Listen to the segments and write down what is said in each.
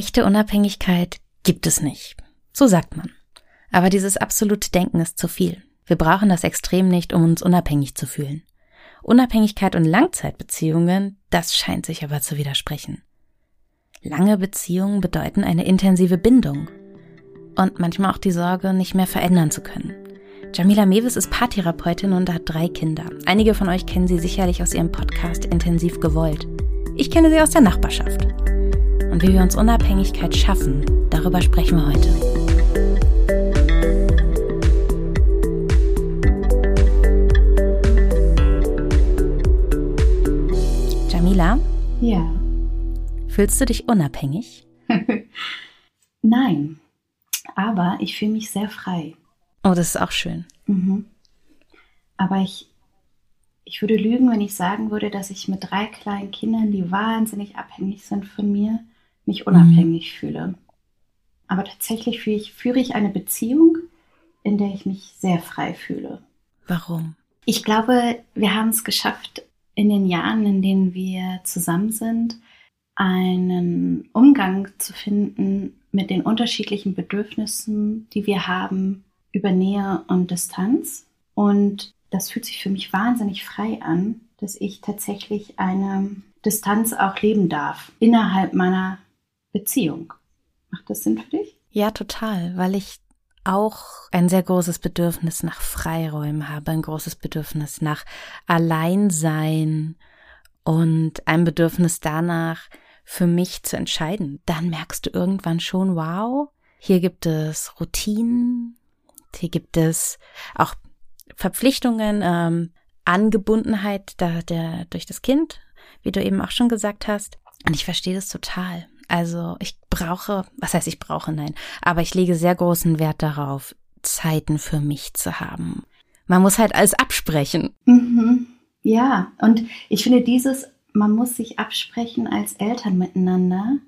Echte Unabhängigkeit gibt es nicht. So sagt man. Aber dieses absolute Denken ist zu viel. Wir brauchen das Extrem nicht, um uns unabhängig zu fühlen. Unabhängigkeit und Langzeitbeziehungen, das scheint sich aber zu widersprechen. Lange Beziehungen bedeuten eine intensive Bindung und manchmal auch die Sorge, nicht mehr verändern zu können. Jamila Mewis ist Paartherapeutin und hat drei Kinder. Einige von euch kennen sie sicherlich aus ihrem Podcast Intensiv gewollt. Ich kenne sie aus der Nachbarschaft. Und wie wir uns Unabhängigkeit schaffen, darüber sprechen wir heute. Jamila? Ja. Fühlst du dich unabhängig? Nein, aber ich fühle mich sehr frei. Oh, das ist auch schön. Mhm. Aber ich, ich würde lügen, wenn ich sagen würde, dass ich mit drei kleinen Kindern, die wahnsinnig abhängig sind von mir, mich unabhängig mhm. fühle. Aber tatsächlich führe ich, führe ich eine Beziehung, in der ich mich sehr frei fühle. Warum? Ich glaube, wir haben es geschafft, in den Jahren, in denen wir zusammen sind, einen Umgang zu finden mit den unterschiedlichen Bedürfnissen, die wir haben über Nähe und Distanz. Und das fühlt sich für mich wahnsinnig frei an, dass ich tatsächlich eine Distanz auch leben darf innerhalb meiner Beziehung. Macht das Sinn für dich? Ja, total, weil ich auch ein sehr großes Bedürfnis nach Freiräumen habe, ein großes Bedürfnis nach Alleinsein und ein Bedürfnis danach, für mich zu entscheiden. Dann merkst du irgendwann schon, wow, hier gibt es Routinen, hier gibt es auch Verpflichtungen, ähm, Angebundenheit da, der, durch das Kind, wie du eben auch schon gesagt hast. Und ich verstehe das total. Also ich brauche, was heißt ich brauche, nein, aber ich lege sehr großen Wert darauf, Zeiten für mich zu haben. Man muss halt alles absprechen. Mhm. Ja, und ich finde dieses, man muss sich absprechen als Eltern miteinander,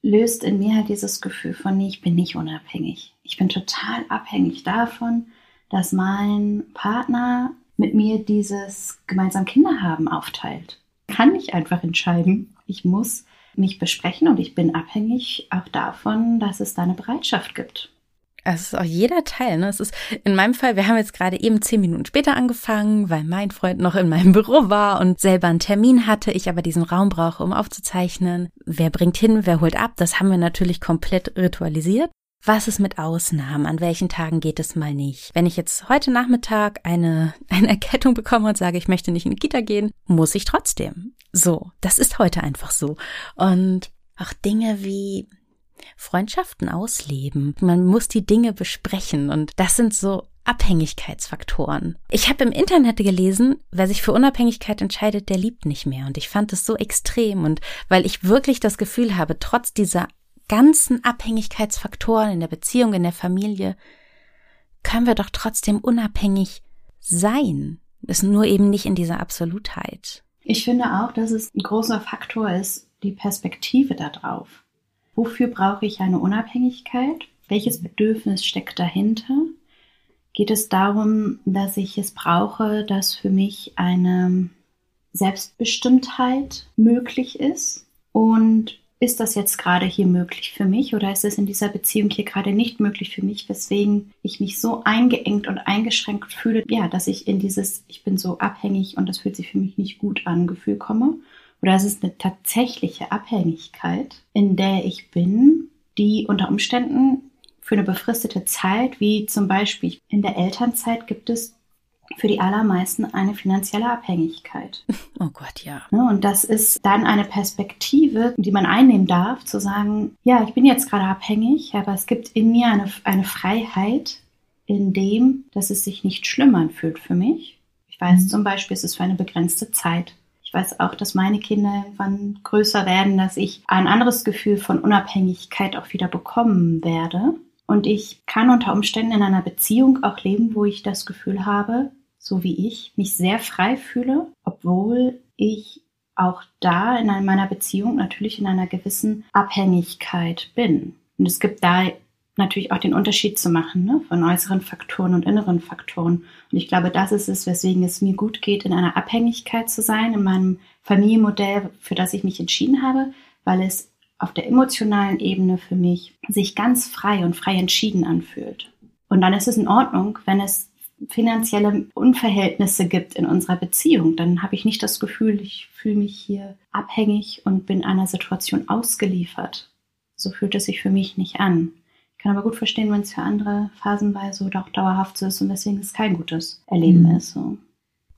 löst in mir halt dieses Gefühl von, nee, ich bin nicht unabhängig. Ich bin total abhängig davon, dass mein Partner mit mir dieses gemeinsam Kinder haben aufteilt. Kann ich einfach entscheiden. Ich muss mich besprechen und ich bin abhängig auch davon, dass es da eine Bereitschaft gibt. Es ist auch jeder Teil. Ne? Es ist in meinem Fall, wir haben jetzt gerade eben zehn Minuten später angefangen, weil mein Freund noch in meinem Büro war und selber einen Termin hatte, ich aber diesen Raum brauche, um aufzuzeichnen. Wer bringt hin, wer holt ab, das haben wir natürlich komplett ritualisiert. Was ist mit Ausnahmen? An welchen Tagen geht es mal nicht? Wenn ich jetzt heute Nachmittag eine, eine Erkettung bekomme und sage, ich möchte nicht in die Kita gehen, muss ich trotzdem. So, das ist heute einfach so. Und auch Dinge wie Freundschaften ausleben. Man muss die Dinge besprechen und das sind so Abhängigkeitsfaktoren. Ich habe im Internet gelesen, wer sich für Unabhängigkeit entscheidet, der liebt nicht mehr. Und ich fand es so extrem. Und weil ich wirklich das Gefühl habe, trotz dieser ganzen Abhängigkeitsfaktoren in der Beziehung, in der Familie, können wir doch trotzdem unabhängig sein. Das nur eben nicht in dieser Absolutheit. Ich finde auch, dass es ein großer Faktor ist, die Perspektive darauf. Wofür brauche ich eine Unabhängigkeit? Welches Bedürfnis steckt dahinter? Geht es darum, dass ich es brauche, dass für mich eine Selbstbestimmtheit möglich ist? Und ist das jetzt gerade hier möglich für mich oder ist es in dieser Beziehung hier gerade nicht möglich für mich, weswegen ich mich so eingeengt und eingeschränkt fühle, ja, dass ich in dieses, ich bin so abhängig und das fühlt sich für mich nicht gut an, Gefühl komme? Oder es ist eine tatsächliche Abhängigkeit, in der ich bin, die unter Umständen für eine befristete Zeit, wie zum Beispiel in der Elternzeit, gibt es für die allermeisten eine finanzielle Abhängigkeit. Oh Gott, ja. Ne, und das ist dann eine Perspektive, die man einnehmen darf, zu sagen, ja, ich bin jetzt gerade abhängig, aber es gibt in mir eine, eine Freiheit, in dem, dass es sich nicht schlimm anfühlt für mich. Ich weiß mhm. zum Beispiel, es ist für eine begrenzte Zeit ich weiß auch, dass meine Kinder irgendwann größer werden, dass ich ein anderes Gefühl von Unabhängigkeit auch wieder bekommen werde. Und ich kann unter Umständen in einer Beziehung auch leben, wo ich das Gefühl habe, so wie ich, mich sehr frei fühle, obwohl ich auch da in meiner Beziehung natürlich in einer gewissen Abhängigkeit bin. Und es gibt da natürlich auch den Unterschied zu machen ne, von äußeren Faktoren und inneren Faktoren. Und ich glaube, das ist es, weswegen es mir gut geht, in einer Abhängigkeit zu sein, in meinem Familienmodell, für das ich mich entschieden habe, weil es auf der emotionalen Ebene für mich sich ganz frei und frei entschieden anfühlt. Und dann ist es in Ordnung, wenn es finanzielle Unverhältnisse gibt in unserer Beziehung. Dann habe ich nicht das Gefühl, ich fühle mich hier abhängig und bin einer Situation ausgeliefert. So fühlt es sich für mich nicht an. Ich kann aber gut verstehen, wenn es für andere phasenweise oder auch dauerhaft so ist und deswegen es kein gutes Erleben mhm. ist. So.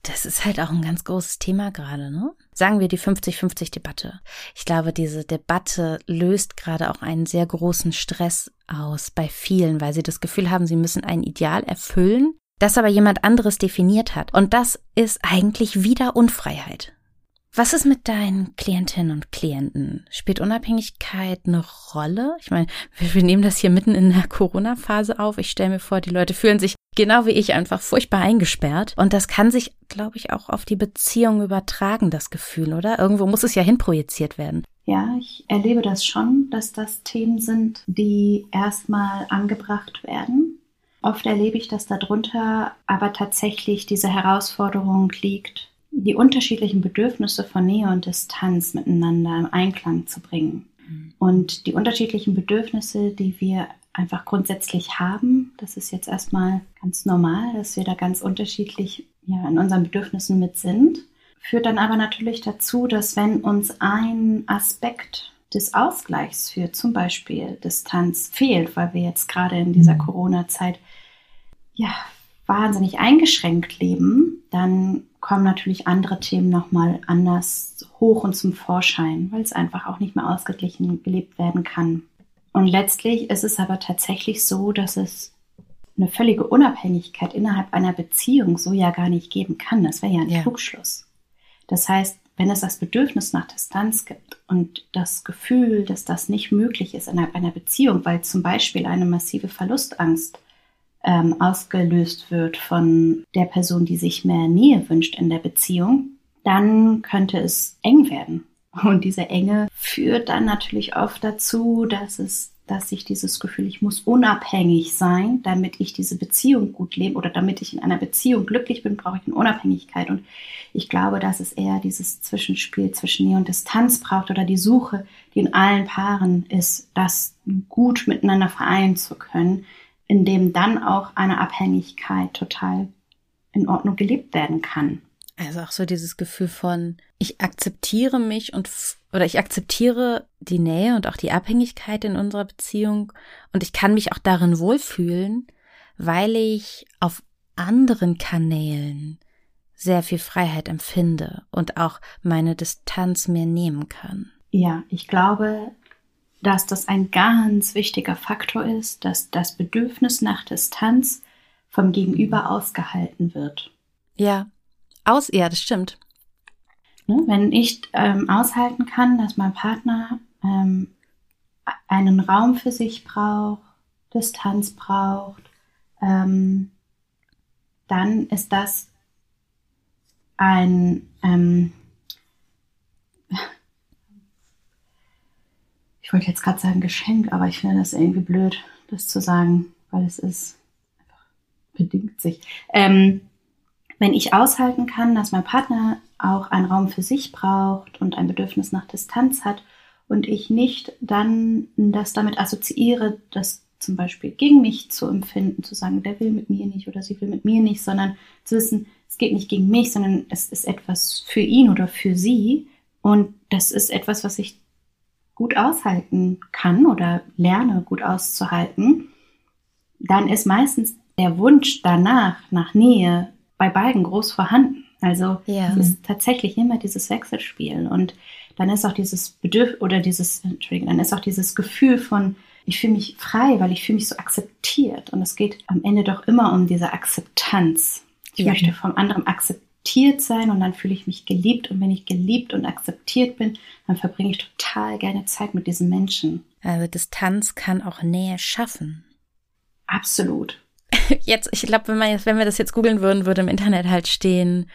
Das ist halt auch ein ganz großes Thema gerade, ne? Sagen wir die 50-50-Debatte. Ich glaube, diese Debatte löst gerade auch einen sehr großen Stress aus bei vielen, weil sie das Gefühl haben, sie müssen ein Ideal erfüllen, das aber jemand anderes definiert hat. Und das ist eigentlich wieder Unfreiheit. Was ist mit deinen Klientinnen und Klienten? Spielt Unabhängigkeit eine Rolle? Ich meine, wir, nehmen das hier mitten in der Corona-Phase auf. Ich stelle mir vor, die Leute fühlen sich genau wie ich einfach furchtbar eingesperrt. Und das kann sich, glaube ich, auch auf die Beziehung übertragen, das Gefühl, oder? Irgendwo muss es ja hinprojiziert werden. Ja, ich erlebe das schon, dass das Themen sind, die erstmal angebracht werden. Oft erlebe ich, dass darunter aber tatsächlich diese Herausforderung liegt, die unterschiedlichen Bedürfnisse von Nähe und Distanz miteinander im Einklang zu bringen. Mhm. Und die unterschiedlichen Bedürfnisse, die wir einfach grundsätzlich haben, das ist jetzt erstmal ganz normal, dass wir da ganz unterschiedlich ja, in unseren Bedürfnissen mit sind, führt dann aber natürlich dazu, dass wenn uns ein Aspekt des Ausgleichs für zum Beispiel Distanz fehlt, weil wir jetzt gerade in dieser mhm. Corona-Zeit ja wahnsinnig eingeschränkt leben, dann kommen natürlich andere Themen nochmal anders hoch und zum Vorschein, weil es einfach auch nicht mehr ausgeglichen gelebt werden kann. Und letztlich ist es aber tatsächlich so, dass es eine völlige Unabhängigkeit innerhalb einer Beziehung so ja gar nicht geben kann. Das wäre ja ein ja. Trugschluss. Das heißt, wenn es das Bedürfnis nach Distanz gibt und das Gefühl, dass das nicht möglich ist innerhalb einer Beziehung, weil zum Beispiel eine massive Verlustangst ähm, ausgelöst wird von der Person, die sich mehr Nähe wünscht in der Beziehung, dann könnte es eng werden. Und diese Enge führt dann natürlich oft dazu, dass es, dass ich dieses Gefühl, ich muss unabhängig sein, damit ich diese Beziehung gut lebe oder damit ich in einer Beziehung glücklich bin, brauche ich eine Unabhängigkeit. Und ich glaube, dass es eher dieses Zwischenspiel zwischen Nähe und Distanz braucht oder die Suche, die in allen Paaren ist, das gut miteinander vereinen zu können, in dem dann auch eine Abhängigkeit total in Ordnung gelebt werden kann. Also auch so dieses Gefühl von, ich akzeptiere mich und, oder ich akzeptiere die Nähe und auch die Abhängigkeit in unserer Beziehung und ich kann mich auch darin wohlfühlen, weil ich auf anderen Kanälen sehr viel Freiheit empfinde und auch meine Distanz mehr nehmen kann. Ja, ich glaube, dass das ein ganz wichtiger Faktor ist, dass das Bedürfnis nach Distanz vom Gegenüber ausgehalten wird. Ja, aus, ja, das stimmt. Ne, wenn ich ähm, aushalten kann, dass mein Partner ähm, einen Raum für sich braucht, Distanz braucht, ähm, dann ist das ein, ähm, ich wollte jetzt gerade sagen Geschenk, aber ich finde das irgendwie blöd, das zu sagen, weil es ist einfach bedingt sich. Ähm, wenn ich aushalten kann, dass mein Partner auch einen Raum für sich braucht und ein Bedürfnis nach Distanz hat und ich nicht dann das damit assoziiere, das zum Beispiel gegen mich zu empfinden, zu sagen, der will mit mir nicht oder sie will mit mir nicht, sondern zu wissen, es geht nicht gegen mich, sondern es ist etwas für ihn oder für sie und das ist etwas, was ich gut aushalten kann oder lerne gut auszuhalten, dann ist meistens der Wunsch danach, nach Nähe, bei beiden groß vorhanden. Also ja. es ist tatsächlich immer dieses Wechselspiel. Und dann ist auch dieses Bedürfnis oder dieses, Entschuldigung, dann ist auch dieses Gefühl von, ich fühle mich frei, weil ich fühle mich so akzeptiert. Und es geht am Ende doch immer um diese Akzeptanz. Ich ja. möchte vom anderen akzeptiert akzeptiert sein und dann fühle ich mich geliebt und wenn ich geliebt und akzeptiert bin, dann verbringe ich total gerne Zeit mit diesen Menschen. Also Distanz kann auch Nähe schaffen. Absolut. Jetzt, ich glaube, wenn man jetzt, wenn wir das jetzt googeln würden, würde im Internet halt stehen,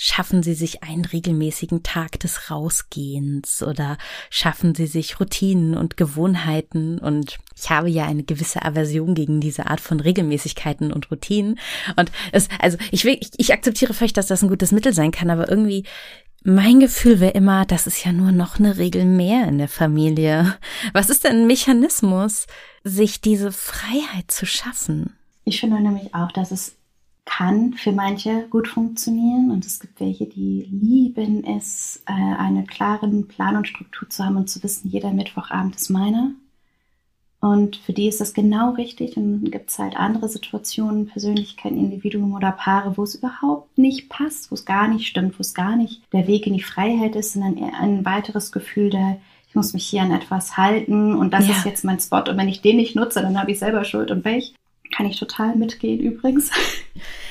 Schaffen Sie sich einen regelmäßigen Tag des Rausgehens oder schaffen Sie sich Routinen und Gewohnheiten und ich habe ja eine gewisse Aversion gegen diese Art von Regelmäßigkeiten und Routinen und es, also ich will, ich, ich akzeptiere vielleicht, dass das ein gutes Mittel sein kann, aber irgendwie Mein Gefühl wäre immer, das ist ja nur noch eine Regel mehr in der Familie. Was ist denn ein Mechanismus, sich diese Freiheit zu schaffen? Ich finde nämlich auch, dass es kann für manche gut funktionieren und es gibt welche, die lieben es, äh, einen klaren Plan und Struktur zu haben und zu wissen, jeder Mittwochabend ist meiner. Und für die ist das genau richtig. Und dann gibt es halt andere Situationen, Persönlichkeiten, Individuen oder Paare, wo es überhaupt nicht passt, wo es gar nicht stimmt, wo es gar nicht der Weg in die Freiheit ist, sondern eher ein weiteres Gefühl der, ich muss mich hier an etwas halten und das ja. ist jetzt mein Spot. Und wenn ich den nicht nutze, dann habe ich selber Schuld und Pech. Kann ich total mitgehen übrigens.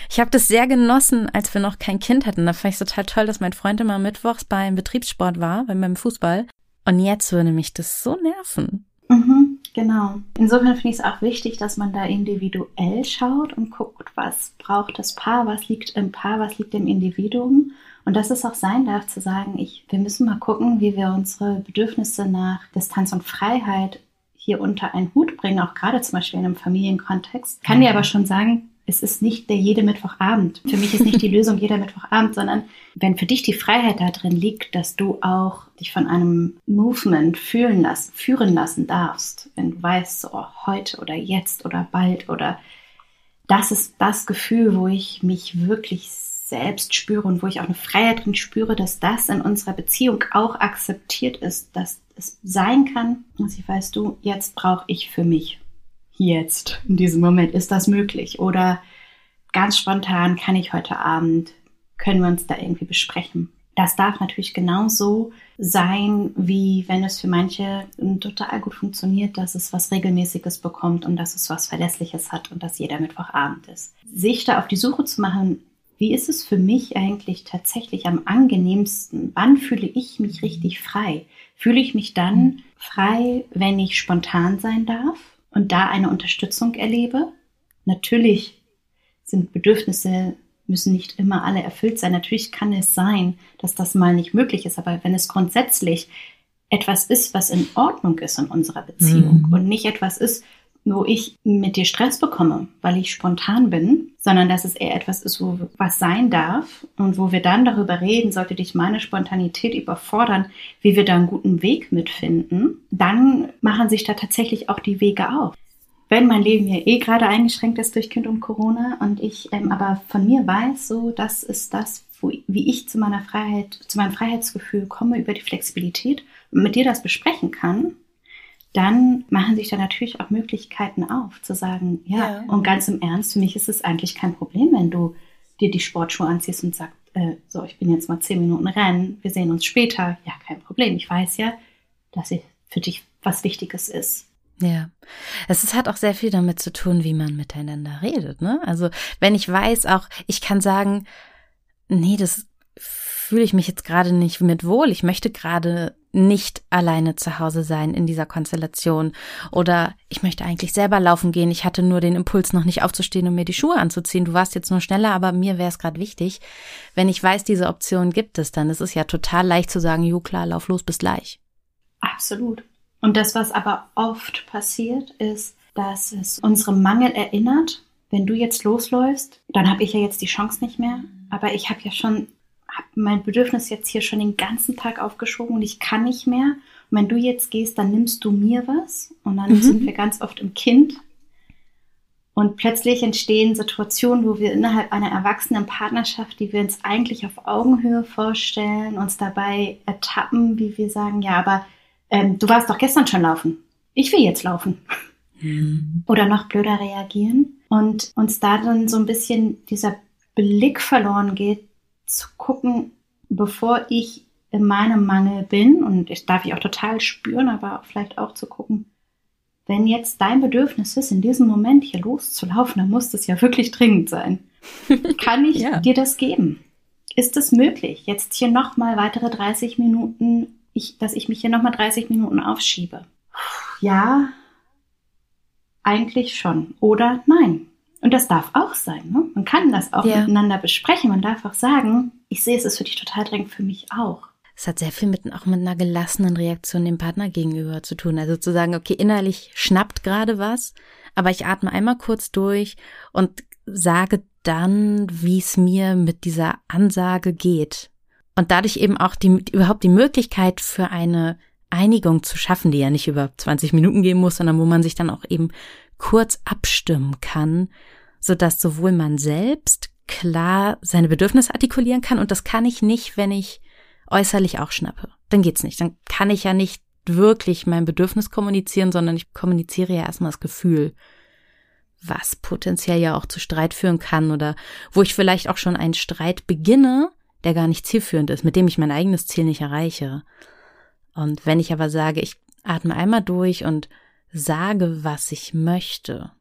Ich habe das sehr genossen, als wir noch kein Kind hatten. Da fand ich total toll, dass mein Freund immer mittwochs beim Betriebssport war, beim Fußball. Und jetzt würde mich das so nerven. Mhm, genau. Insofern finde ich es auch wichtig, dass man da individuell schaut und guckt, was braucht das Paar, was liegt im Paar, was liegt im Individuum. Und dass es auch sein darf, zu sagen, ich, wir müssen mal gucken, wie wir unsere Bedürfnisse nach Distanz und Freiheit hier unter einen Hut bringen, auch gerade zum Beispiel in einem Familienkontext. Kann dir aber schon sagen, es ist nicht der jede Mittwochabend. Für mich ist nicht die Lösung jeder Mittwochabend, sondern wenn für dich die Freiheit da drin liegt, dass du auch dich von einem Movement fühlen lassen, führen lassen darfst, wenn du weißt, so heute oder jetzt oder bald oder das ist das Gefühl, wo ich mich wirklich selbst spüre und wo ich auch eine Freiheit drin spüre, dass das in unserer Beziehung auch akzeptiert ist, dass es sein kann, dass ich weiß, du, jetzt brauche ich für mich jetzt, in diesem Moment, ist das möglich? Oder ganz spontan kann ich heute Abend, können wir uns da irgendwie besprechen? Das darf natürlich genauso sein, wie wenn es für manche total gut funktioniert, dass es was Regelmäßiges bekommt und dass es was Verlässliches hat und dass jeder Mittwochabend ist. Sich da auf die Suche zu machen, wie ist es für mich eigentlich tatsächlich am angenehmsten? Wann fühle ich mich richtig frei? Fühle ich mich dann frei, wenn ich spontan sein darf? und da eine Unterstützung erlebe. Natürlich sind Bedürfnisse müssen nicht immer alle erfüllt sein. Natürlich kann es sein, dass das mal nicht möglich ist, aber wenn es grundsätzlich etwas ist, was in Ordnung ist in unserer Beziehung mhm. und nicht etwas ist, wo ich mit dir Stress bekomme, weil ich spontan bin, sondern dass es eher etwas ist, wo was sein darf und wo wir dann darüber reden, sollte dich meine Spontanität überfordern, wie wir da einen guten Weg mitfinden, dann machen sich da tatsächlich auch die Wege auf. Wenn mein Leben ja eh gerade eingeschränkt ist durch Kind und Corona und ich ähm, aber von mir weiß, so das ist das, wo, wie ich zu meiner Freiheit, zu meinem Freiheitsgefühl komme über die Flexibilität und mit dir das besprechen kann, dann machen sich da natürlich auch Möglichkeiten auf, zu sagen, ja, ja, und ganz im Ernst, für mich ist es eigentlich kein Problem, wenn du dir die Sportschuhe anziehst und sagst, äh, so, ich bin jetzt mal zehn Minuten rennen, wir sehen uns später. Ja, kein Problem. Ich weiß ja, dass es für dich was Wichtiges ist. Ja, es ist, hat auch sehr viel damit zu tun, wie man miteinander redet. Ne? Also wenn ich weiß, auch ich kann sagen, nee, das fühle ich mich jetzt gerade nicht mit wohl. Ich möchte gerade nicht alleine zu Hause sein in dieser Konstellation. Oder ich möchte eigentlich selber laufen gehen. Ich hatte nur den Impuls, noch nicht aufzustehen und mir die Schuhe anzuziehen. Du warst jetzt nur schneller, aber mir wäre es gerade wichtig. Wenn ich weiß, diese Option gibt es, dann ist es ja total leicht zu sagen, jo klar, lauf los, bis gleich. Absolut. Und das, was aber oft passiert, ist, dass es unsere Mangel erinnert. Wenn du jetzt losläufst, dann habe ich ja jetzt die Chance nicht mehr. Aber ich habe ja schon habe mein Bedürfnis jetzt hier schon den ganzen Tag aufgeschoben und ich kann nicht mehr. Und wenn du jetzt gehst, dann nimmst du mir was. Und dann mhm. sind wir ganz oft im Kind. Und plötzlich entstehen Situationen, wo wir innerhalb einer erwachsenen Partnerschaft, die wir uns eigentlich auf Augenhöhe vorstellen, uns dabei ertappen, wie wir sagen, ja, aber ähm, du warst doch gestern schon laufen. Ich will jetzt laufen. Mhm. Oder noch blöder reagieren. Und uns da dann so ein bisschen dieser Blick verloren geht, zu gucken, bevor ich in meinem Mangel bin, und das darf ich auch total spüren, aber vielleicht auch zu gucken, wenn jetzt dein Bedürfnis ist, in diesem Moment hier loszulaufen, dann muss das ja wirklich dringend sein. Kann ich ja. dir das geben? Ist es möglich, jetzt hier nochmal weitere 30 Minuten, ich, dass ich mich hier nochmal 30 Minuten aufschiebe? Ja, eigentlich schon. Oder nein. Und das darf auch sein. Ne? Man kann das auch ja. miteinander besprechen. Man darf auch sagen, ich sehe, es ist für dich total dringend, für mich auch. Es hat sehr viel mit, auch mit einer gelassenen Reaktion dem Partner gegenüber zu tun. Also zu sagen, okay, innerlich schnappt gerade was, aber ich atme einmal kurz durch und sage dann, wie es mir mit dieser Ansage geht. und dadurch eben auch die, überhaupt die Möglichkeit für eine Einigung zu schaffen, die ja nicht über 20 Minuten gehen muss, sondern wo man sich dann auch eben kurz abstimmen kann, so dass sowohl man selbst klar seine Bedürfnisse artikulieren kann und das kann ich nicht, wenn ich äußerlich auch schnappe. Dann geht's nicht. Dann kann ich ja nicht wirklich mein Bedürfnis kommunizieren, sondern ich kommuniziere ja erstmal das Gefühl, was potenziell ja auch zu Streit führen kann oder wo ich vielleicht auch schon einen Streit beginne, der gar nicht zielführend ist, mit dem ich mein eigenes Ziel nicht erreiche. Und wenn ich aber sage, ich atme einmal durch und sage, was ich möchte,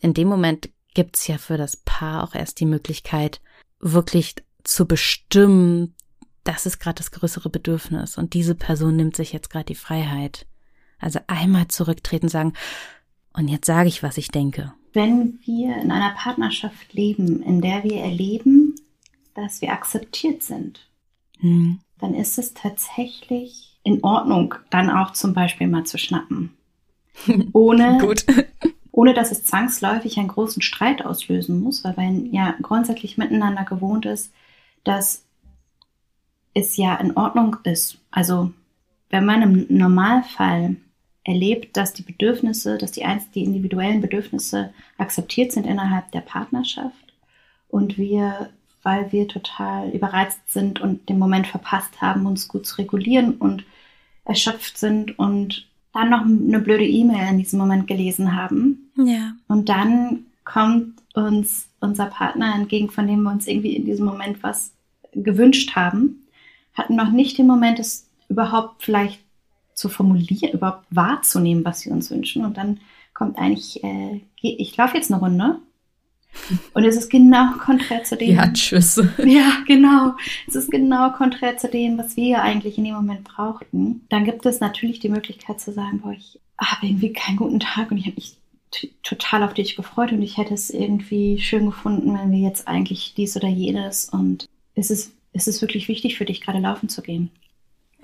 in dem Moment gibt's ja für das Paar auch erst die Möglichkeit, wirklich zu bestimmen, das ist gerade das größere Bedürfnis und diese Person nimmt sich jetzt gerade die Freiheit. Also einmal zurücktreten, sagen, und jetzt sage ich, was ich denke. Wenn wir in einer Partnerschaft leben, in der wir erleben, dass wir akzeptiert sind, hm. dann ist es tatsächlich in Ordnung, dann auch zum Beispiel mal zu schnappen. Ohne, ohne dass es zwangsläufig einen großen Streit auslösen muss, weil man ja grundsätzlich miteinander gewohnt ist, dass es ja in Ordnung ist. Also wenn man im Normalfall erlebt, dass die Bedürfnisse, dass die, die individuellen Bedürfnisse akzeptiert sind innerhalb der Partnerschaft und wir, weil wir total überreizt sind und den Moment verpasst haben, uns gut zu regulieren und erschöpft sind und dann noch eine blöde E-Mail in diesem Moment gelesen haben. Ja. Und dann kommt uns unser Partner entgegen, von dem wir uns irgendwie in diesem Moment was gewünscht haben hatten noch nicht den Moment, es überhaupt vielleicht zu formulieren, überhaupt wahrzunehmen, was sie uns wünschen. Und dann kommt eigentlich, äh, ich laufe jetzt eine Runde. Und es ist genau konträr zu dem. Ja, tschüss. Ja, genau. Es ist genau konträr zu dem, was wir eigentlich in dem Moment brauchten. Dann gibt es natürlich die Möglichkeit zu sagen, boah, ich habe irgendwie keinen guten Tag und ich habe mich total auf dich gefreut und ich hätte es irgendwie schön gefunden, wenn wir jetzt eigentlich dies oder jenes und es ist ist es wirklich wichtig für dich, gerade laufen zu gehen.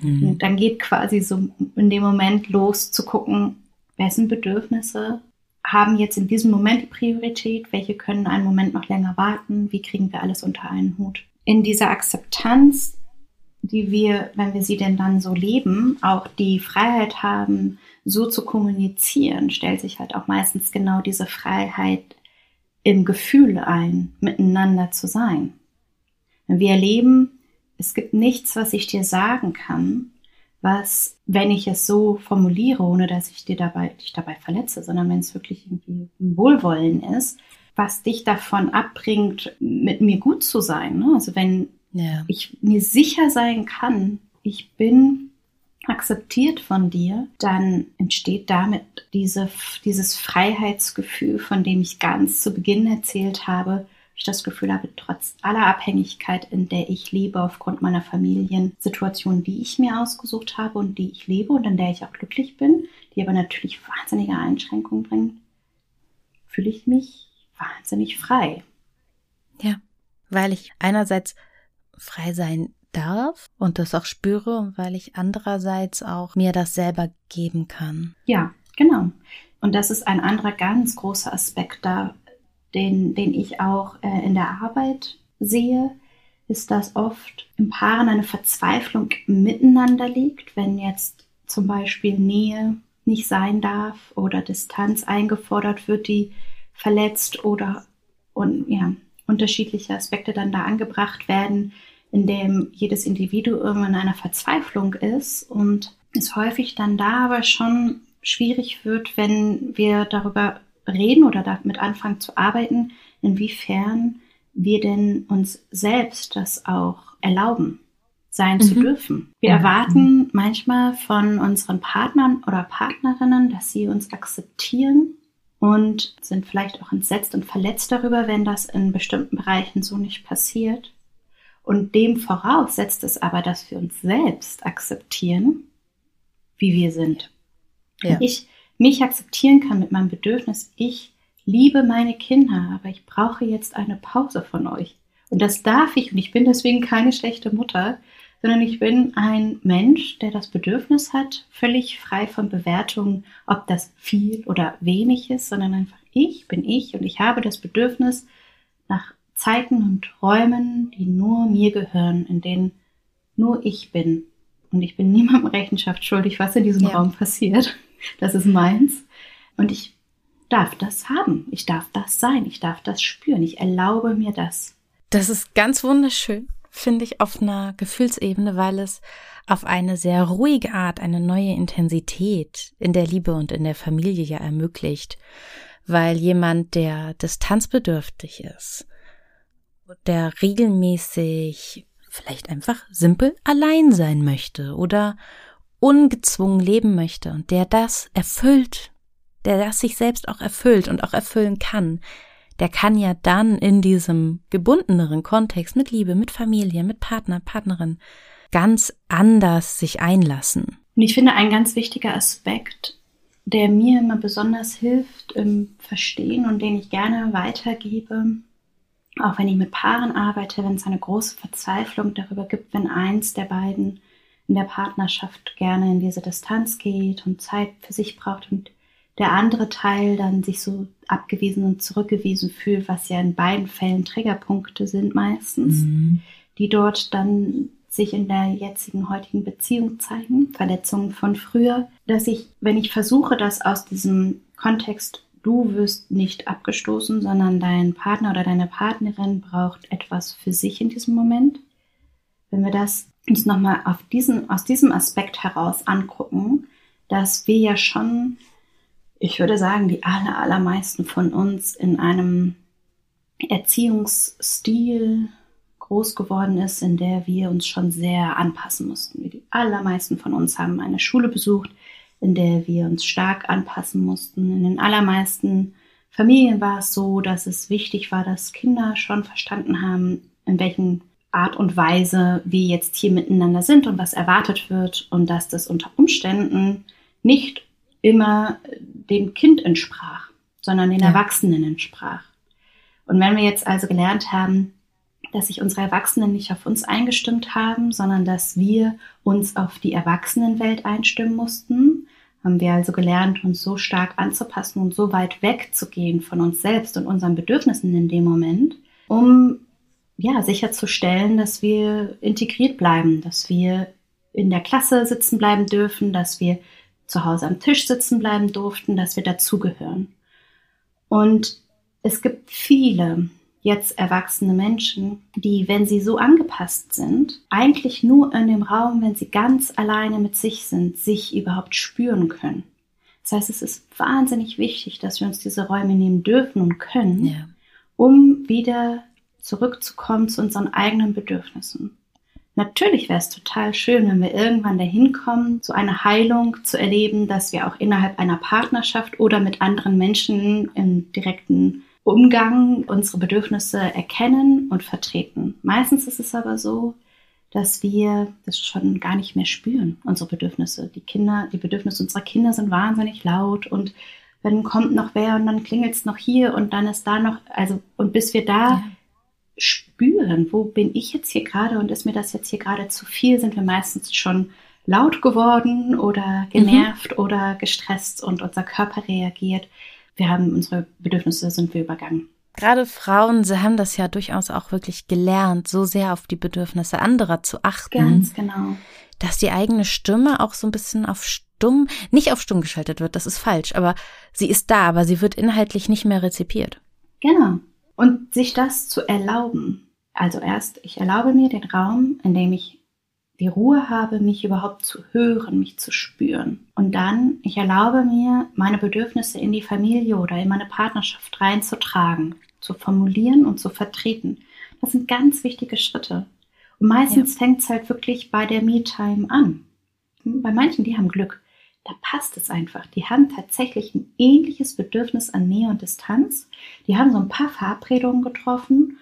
Mhm. Dann geht quasi so in dem Moment los zu gucken, wessen Bedürfnisse haben jetzt in diesem Moment die Priorität, welche können einen Moment noch länger warten, wie kriegen wir alles unter einen Hut. In dieser Akzeptanz, die wir, wenn wir sie denn dann so leben, auch die Freiheit haben, so zu kommunizieren, stellt sich halt auch meistens genau diese Freiheit im Gefühl ein, miteinander zu sein. Wir erleben, es gibt nichts, was ich dir sagen kann, was, wenn ich es so formuliere, ohne dass ich dir dabei, dich dabei verletze, sondern wenn es wirklich irgendwie ein Wohlwollen ist, was dich davon abbringt, mit mir gut zu sein. Ne? Also wenn ja. ich mir sicher sein kann, ich bin akzeptiert von dir, dann entsteht damit diese, dieses Freiheitsgefühl, von dem ich ganz zu Beginn erzählt habe, ich das Gefühl habe, trotz aller Abhängigkeit, in der ich lebe, aufgrund meiner Familiensituation, die ich mir ausgesucht habe und die ich lebe und in der ich auch glücklich bin, die aber natürlich wahnsinnige Einschränkungen bringen, fühle ich mich wahnsinnig frei. Ja, weil ich einerseits frei sein darf und das auch spüre und weil ich andererseits auch mir das selber geben kann. Ja, genau. Und das ist ein anderer ganz großer Aspekt da, den, den ich auch äh, in der Arbeit sehe, ist, dass oft im Paaren eine Verzweiflung miteinander liegt, wenn jetzt zum Beispiel Nähe nicht sein darf oder Distanz eingefordert wird, die verletzt oder und, ja, unterschiedliche Aspekte dann da angebracht werden, in dem jedes Individuum in einer Verzweiflung ist und es häufig dann da aber schon schwierig wird, wenn wir darüber reden oder damit anfangen zu arbeiten, inwiefern wir denn uns selbst das auch erlauben, sein mhm. zu dürfen. Wir erwarten manchmal von unseren Partnern oder Partnerinnen, dass sie uns akzeptieren und sind vielleicht auch entsetzt und verletzt darüber, wenn das in bestimmten Bereichen so nicht passiert. Und dem voraus setzt es aber, dass wir uns selbst akzeptieren, wie wir sind. Ja. Ich mich akzeptieren kann mit meinem Bedürfnis, ich liebe meine Kinder, aber ich brauche jetzt eine Pause von euch. Und das darf ich und ich bin deswegen keine schlechte Mutter, sondern ich bin ein Mensch, der das Bedürfnis hat, völlig frei von Bewertungen, ob das viel oder wenig ist, sondern einfach ich bin ich und ich habe das Bedürfnis nach Zeiten und Räumen, die nur mir gehören, in denen nur ich bin. Und ich bin niemandem Rechenschaft schuldig, was in diesem ja. Raum passiert. Das ist meins. Und ich darf das haben. Ich darf das sein. Ich darf das spüren. Ich erlaube mir das. Das ist ganz wunderschön, finde ich, auf einer Gefühlsebene, weil es auf eine sehr ruhige Art eine neue Intensität in der Liebe und in der Familie ja ermöglicht. Weil jemand, der distanzbedürftig ist, der regelmäßig vielleicht einfach simpel allein sein möchte oder ungezwungen leben möchte und der das erfüllt, der das sich selbst auch erfüllt und auch erfüllen kann, der kann ja dann in diesem gebundeneren Kontext mit Liebe, mit Familie, mit Partner, Partnerin ganz anders sich einlassen. Und ich finde, ein ganz wichtiger Aspekt, der mir immer besonders hilft im Verstehen und den ich gerne weitergebe, auch wenn ich mit Paaren arbeite, wenn es eine große Verzweiflung darüber gibt, wenn eins der beiden in der Partnerschaft gerne in diese Distanz geht und Zeit für sich braucht und der andere Teil dann sich so abgewiesen und zurückgewiesen fühlt, was ja in beiden Fällen Triggerpunkte sind meistens, mhm. die dort dann sich in der jetzigen heutigen Beziehung zeigen, Verletzungen von früher, dass ich, wenn ich versuche, das aus diesem Kontext du wirst nicht abgestoßen, sondern dein Partner oder deine Partnerin braucht etwas für sich in diesem Moment. Wenn wir das uns nochmal auf diesen, aus diesem Aspekt heraus angucken, dass wir ja schon, ich würde sagen, die aller, allermeisten von uns in einem Erziehungsstil groß geworden ist, in der wir uns schon sehr anpassen mussten. Die allermeisten von uns haben eine Schule besucht, in der wir uns stark anpassen mussten. In den allermeisten Familien war es so, dass es wichtig war, dass Kinder schon verstanden haben, in welchen Art und Weise wir jetzt hier miteinander sind und was erwartet wird und dass das unter Umständen nicht immer dem Kind entsprach, sondern den ja. Erwachsenen entsprach. Und wenn wir jetzt also gelernt haben, dass sich unsere Erwachsenen nicht auf uns eingestimmt haben, sondern dass wir uns auf die Erwachsenenwelt einstimmen mussten, haben wir also gelernt, uns so stark anzupassen und so weit wegzugehen von uns selbst und unseren Bedürfnissen in dem Moment, um ja sicherzustellen, dass wir integriert bleiben, dass wir in der Klasse sitzen bleiben dürfen, dass wir zu Hause am Tisch sitzen bleiben durften, dass wir dazugehören. Und es gibt viele jetzt erwachsene Menschen, die, wenn sie so angepasst sind, eigentlich nur in dem Raum, wenn sie ganz alleine mit sich sind, sich überhaupt spüren können. Das heißt, es ist wahnsinnig wichtig, dass wir uns diese Räume nehmen dürfen und können, ja. um wieder zurückzukommen zu unseren eigenen Bedürfnissen. Natürlich wäre es total schön, wenn wir irgendwann dahin kommen, so eine Heilung zu erleben, dass wir auch innerhalb einer Partnerschaft oder mit anderen Menschen im direkten Umgang unsere Bedürfnisse erkennen und vertreten. Meistens ist es aber so, dass wir das schon gar nicht mehr spüren, unsere Bedürfnisse. Die Kinder, die Bedürfnisse unserer Kinder sind wahnsinnig laut und dann kommt noch wer und dann klingelt es noch hier und dann ist da noch, also und bis wir da ja. Spüren, wo bin ich jetzt hier gerade und ist mir das jetzt hier gerade zu viel, sind wir meistens schon laut geworden oder genervt mhm. oder gestresst und unser Körper reagiert wir haben unsere Bedürfnisse sind wir übergangen. Gerade Frauen, sie haben das ja durchaus auch wirklich gelernt, so sehr auf die Bedürfnisse anderer zu achten. Ganz genau. Dass die eigene Stimme auch so ein bisschen auf stumm, nicht auf stumm geschaltet wird, das ist falsch, aber sie ist da, aber sie wird inhaltlich nicht mehr rezipiert. Genau. Und sich das zu erlauben. Also erst, ich erlaube mir den Raum, in dem ich die Ruhe habe, mich überhaupt zu hören, mich zu spüren. Und dann, ich erlaube mir, meine Bedürfnisse in die Familie oder in meine Partnerschaft reinzutragen, zu formulieren und zu vertreten. Das sind ganz wichtige Schritte. Und meistens ja. fängt es halt wirklich bei der Me-Time an. Bei manchen, die haben Glück. Da passt es einfach. Die haben tatsächlich ein ähnliches Bedürfnis an Nähe und Distanz. Die haben so ein paar Verabredungen getroffen.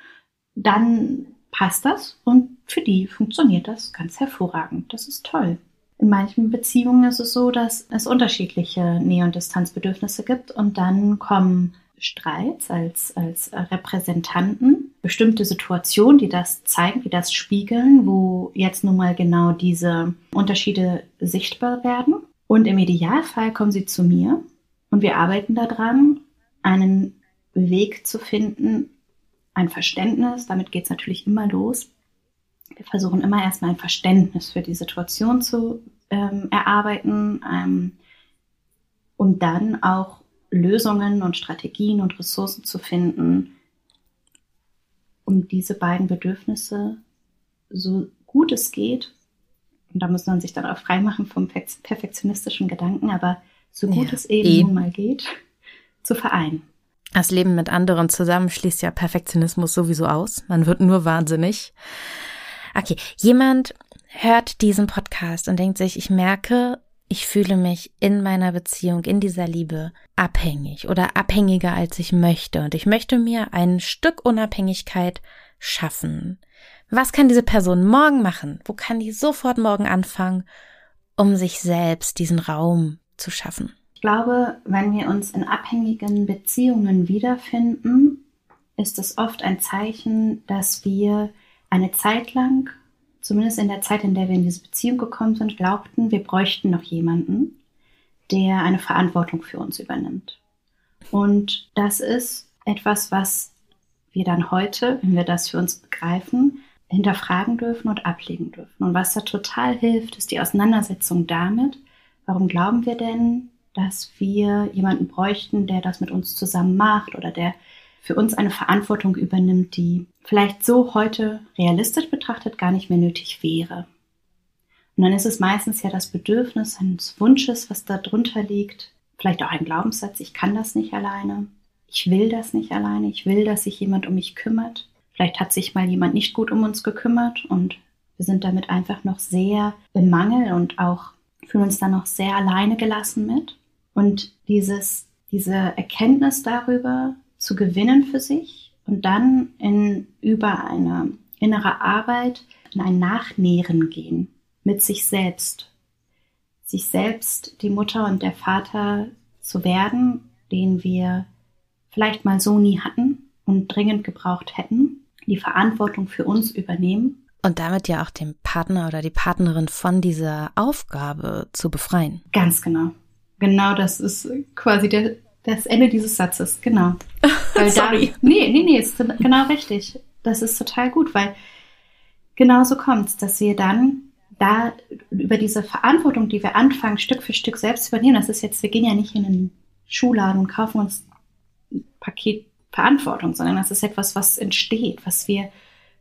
Dann passt das und für die funktioniert das ganz hervorragend. Das ist toll. In manchen Beziehungen ist es so, dass es unterschiedliche Nähe- und Distanzbedürfnisse gibt und dann kommen Streits als, als Repräsentanten, bestimmte Situationen, die das zeigen, die das spiegeln, wo jetzt nun mal genau diese Unterschiede sichtbar werden. Und im Idealfall kommen sie zu mir und wir arbeiten daran, einen Weg zu finden, ein Verständnis, damit geht es natürlich immer los, Wir versuchen immer erstmal ein Verständnis für die Situation zu ähm, erarbeiten, ähm, um dann auch Lösungen und Strategien und Ressourcen zu finden, um diese beiden Bedürfnisse so gut es geht, und da muss man sich dann auch freimachen vom perfektionistischen Gedanken, aber so gut ja, es eben, eben nun mal geht, zu vereinen. Das Leben mit anderen zusammen schließt ja Perfektionismus sowieso aus. Man wird nur wahnsinnig. Okay, jemand hört diesen Podcast und denkt sich, ich merke, ich fühle mich in meiner Beziehung, in dieser Liebe abhängig oder abhängiger als ich möchte und ich möchte mir ein Stück Unabhängigkeit schaffen. Was kann diese Person morgen machen? Wo kann die sofort morgen anfangen, um sich selbst diesen Raum zu schaffen? Ich glaube, wenn wir uns in abhängigen Beziehungen wiederfinden, ist es oft ein Zeichen, dass wir eine Zeit lang zumindest in der Zeit, in der wir in diese Beziehung gekommen sind, glaubten, wir bräuchten noch jemanden, der eine Verantwortung für uns übernimmt. Und das ist etwas, was wir dann heute, wenn wir das für uns begreifen, hinterfragen dürfen und ablegen dürfen. Und was da total hilft, ist die Auseinandersetzung damit, warum glauben wir denn, dass wir jemanden bräuchten, der das mit uns zusammen macht oder der für uns eine Verantwortung übernimmt, die vielleicht so heute realistisch betrachtet gar nicht mehr nötig wäre. Und dann ist es meistens ja das Bedürfnis eines Wunsches, was da drunter liegt, vielleicht auch ein Glaubenssatz, ich kann das nicht alleine, ich will das nicht alleine, ich will, dass sich jemand um mich kümmert. Vielleicht hat sich mal jemand nicht gut um uns gekümmert und wir sind damit einfach noch sehr im Mangel und auch fühlen uns dann noch sehr alleine gelassen mit. Und dieses, diese Erkenntnis darüber, zu gewinnen für sich und dann in, über eine innere Arbeit in ein Nachnähren gehen mit sich selbst. Sich selbst die Mutter und der Vater zu werden, den wir vielleicht mal so nie hatten und dringend gebraucht hätten, die Verantwortung für uns übernehmen. Und damit ja auch den Partner oder die Partnerin von dieser Aufgabe zu befreien. Ganz genau. Genau das ist quasi der, das Ende dieses Satzes, genau. Weil Sorry. Da, nee, nee, nee, ist genau richtig. Das ist total gut, weil genau so kommt es, dass wir dann da über diese Verantwortung, die wir anfangen, Stück für Stück selbst übernehmen, das ist jetzt, wir gehen ja nicht in einen Schuhladen und kaufen uns ein Paket Verantwortung, sondern das ist etwas, was entsteht, was wir,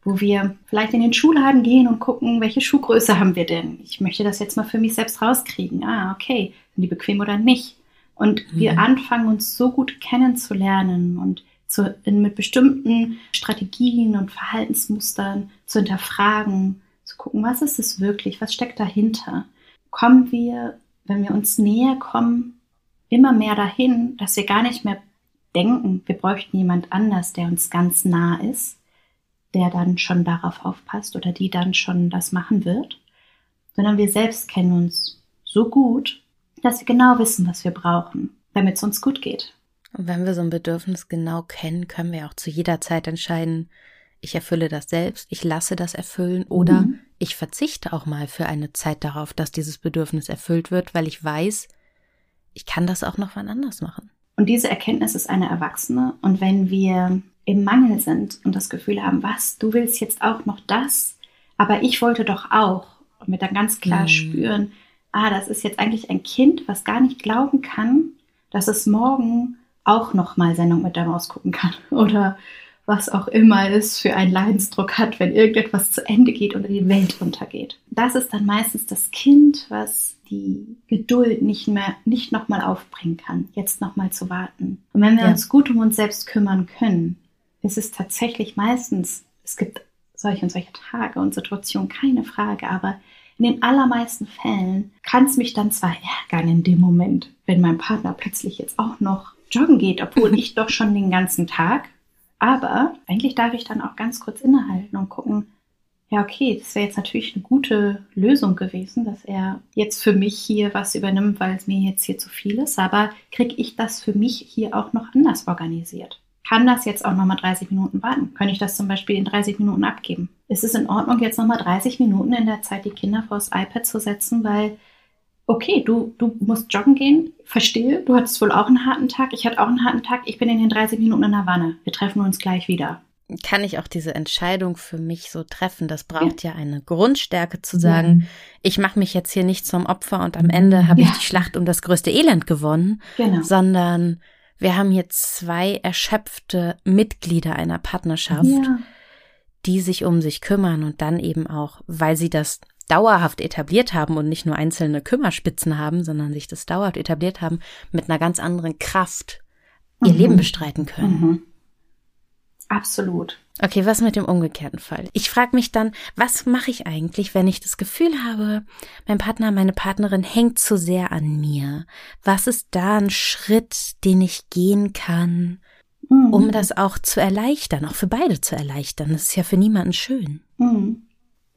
wo wir vielleicht in den Schuhladen gehen und gucken, welche Schuhgröße haben wir denn? Ich möchte das jetzt mal für mich selbst rauskriegen. Ah, okay, sind die bequem oder nicht? Und wir mhm. anfangen uns so gut kennenzulernen und zu, in, mit bestimmten Strategien und Verhaltensmustern zu hinterfragen, zu gucken, was ist es wirklich, was steckt dahinter. Kommen wir, wenn wir uns näher kommen, immer mehr dahin, dass wir gar nicht mehr denken, wir bräuchten jemand anders, der uns ganz nah ist, der dann schon darauf aufpasst oder die dann schon das machen wird, sondern wir selbst kennen uns so gut, dass wir genau wissen, was wir brauchen, damit es uns gut geht. Und wenn wir so ein Bedürfnis genau kennen, können wir auch zu jeder Zeit entscheiden, ich erfülle das selbst, ich lasse das erfüllen oder mhm. ich verzichte auch mal für eine Zeit darauf, dass dieses Bedürfnis erfüllt wird, weil ich weiß, ich kann das auch noch wann anders machen. Und diese Erkenntnis ist eine Erwachsene. Und wenn wir im Mangel sind und das Gefühl haben, was, du willst jetzt auch noch das, aber ich wollte doch auch, und wir dann ganz klar mhm. spüren, ah, das ist jetzt eigentlich ein Kind, was gar nicht glauben kann, dass es morgen auch noch mal Sendung mit der Maus gucken kann oder was auch immer es für einen Leidensdruck hat, wenn irgendetwas zu Ende geht oder die Welt untergeht. Das ist dann meistens das Kind, was die Geduld nicht mehr, nicht nochmal aufbringen kann, jetzt nochmal zu warten. Und wenn wir ja. uns gut um uns selbst kümmern können, ist es tatsächlich meistens, es gibt solche und solche Tage und Situationen, keine Frage, aber in den allermeisten Fällen kann es mich dann zwar ärgern in dem Moment, wenn mein Partner plötzlich jetzt auch noch joggen geht, obwohl ich doch schon den ganzen Tag. Aber eigentlich darf ich dann auch ganz kurz innehalten und gucken, ja, okay, das wäre jetzt natürlich eine gute Lösung gewesen, dass er jetzt für mich hier was übernimmt, weil es mir jetzt hier zu viel ist. Aber kriege ich das für mich hier auch noch anders organisiert? kann das jetzt auch nochmal 30 Minuten warten? Könnte ich das zum Beispiel in 30 Minuten abgeben? Ist es in Ordnung, jetzt nochmal 30 Minuten in der Zeit die Kinder vor das iPad zu setzen, weil, okay, du, du musst joggen gehen, verstehe, du hattest wohl auch einen harten Tag, ich hatte auch einen harten Tag, ich bin in den 30 Minuten in der Wanne, wir treffen uns gleich wieder. Kann ich auch diese Entscheidung für mich so treffen. Das braucht ja, ja eine Grundstärke zu sagen, ja. ich mache mich jetzt hier nicht zum Opfer und am Ende habe ja. ich die Schlacht um das größte Elend gewonnen, genau. sondern wir haben hier zwei erschöpfte Mitglieder einer Partnerschaft, die sich um sich kümmern und dann eben auch, weil sie das dauerhaft etabliert haben und nicht nur einzelne Kümmerspitzen haben, sondern sich das dauerhaft etabliert haben, mit einer ganz anderen Kraft ihr mhm. Leben bestreiten können. Mhm. Absolut. Okay, was mit dem umgekehrten Fall? Ich frage mich dann, was mache ich eigentlich, wenn ich das Gefühl habe, mein Partner, meine Partnerin hängt zu sehr an mir? Was ist da ein Schritt, den ich gehen kann, mhm. um das auch zu erleichtern, auch für beide zu erleichtern? Das ist ja für niemanden schön. Mhm.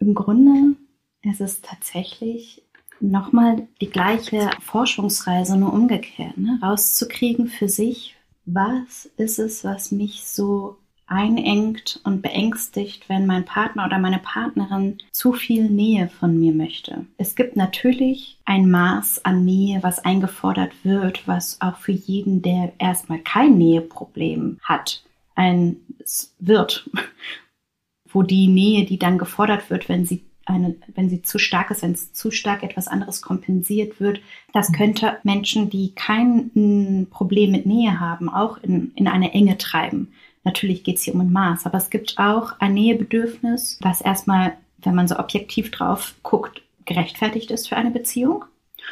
Im Grunde ist es tatsächlich nochmal die gleiche Forschungsreise, nur umgekehrt, ne? rauszukriegen für sich, was ist es, was mich so einengt und beängstigt, wenn mein Partner oder meine Partnerin zu viel Nähe von mir möchte. Es gibt natürlich ein Maß an Nähe, was eingefordert wird, was auch für jeden, der erstmal kein Näheproblem hat, ein wird, wo die Nähe, die dann gefordert wird, wenn sie eine, wenn sie zu stark ist, wenn es zu stark etwas anderes kompensiert wird, das mhm. könnte Menschen, die kein Problem mit Nähe haben, auch in, in eine Enge treiben. Natürlich geht es hier um ein Maß, aber es gibt auch ein Nähebedürfnis, was erstmal, wenn man so objektiv drauf guckt, gerechtfertigt ist für eine Beziehung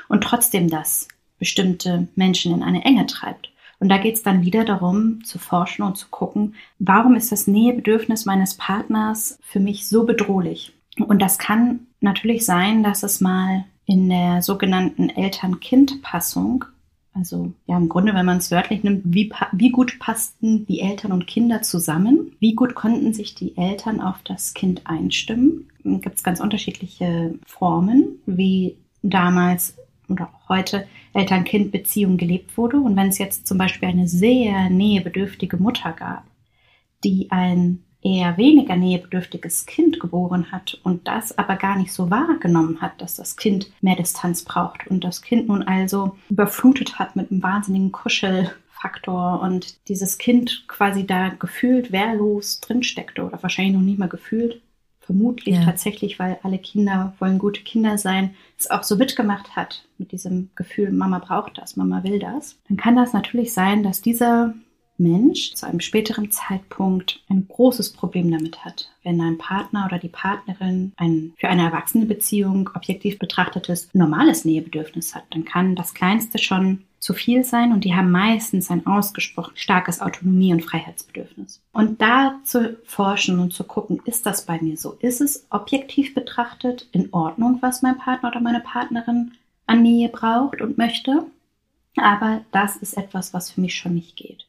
und trotzdem das bestimmte Menschen in eine Enge treibt. Und da geht es dann wieder darum, zu forschen und zu gucken, warum ist das Nähebedürfnis meines Partners für mich so bedrohlich? Und das kann natürlich sein, dass es mal in der sogenannten Eltern-Kind-Passung also ja, im Grunde, wenn man es wörtlich nimmt, wie, wie gut passten die Eltern und Kinder zusammen? Wie gut konnten sich die Eltern auf das Kind einstimmen? Gibt es ganz unterschiedliche Formen, wie damals oder auch heute Eltern-Kind-Beziehung gelebt wurde. Und wenn es jetzt zum Beispiel eine sehr nähebedürftige Mutter gab, die ein eher weniger nähebedürftiges Kind geboren hat und das aber gar nicht so wahrgenommen hat, dass das Kind mehr Distanz braucht und das Kind nun also überflutet hat mit einem wahnsinnigen Kuschelfaktor und dieses Kind quasi da gefühlt wehrlos drinsteckte oder wahrscheinlich noch nicht mal gefühlt, vermutlich ja. tatsächlich, weil alle Kinder wollen gute Kinder sein, es auch so mitgemacht hat mit diesem Gefühl, Mama braucht das, Mama will das, dann kann das natürlich sein, dass dieser Mensch zu einem späteren Zeitpunkt ein großes Problem damit hat, wenn ein Partner oder die Partnerin ein für eine erwachsene Beziehung objektiv betrachtetes normales Nähebedürfnis hat, dann kann das Kleinste schon zu viel sein und die haben meistens ein ausgesprochen starkes Autonomie- und Freiheitsbedürfnis. Und da zu forschen und zu gucken, ist das bei mir so? Ist es objektiv betrachtet in Ordnung, was mein Partner oder meine Partnerin an Nähe braucht und möchte? Aber das ist etwas, was für mich schon nicht geht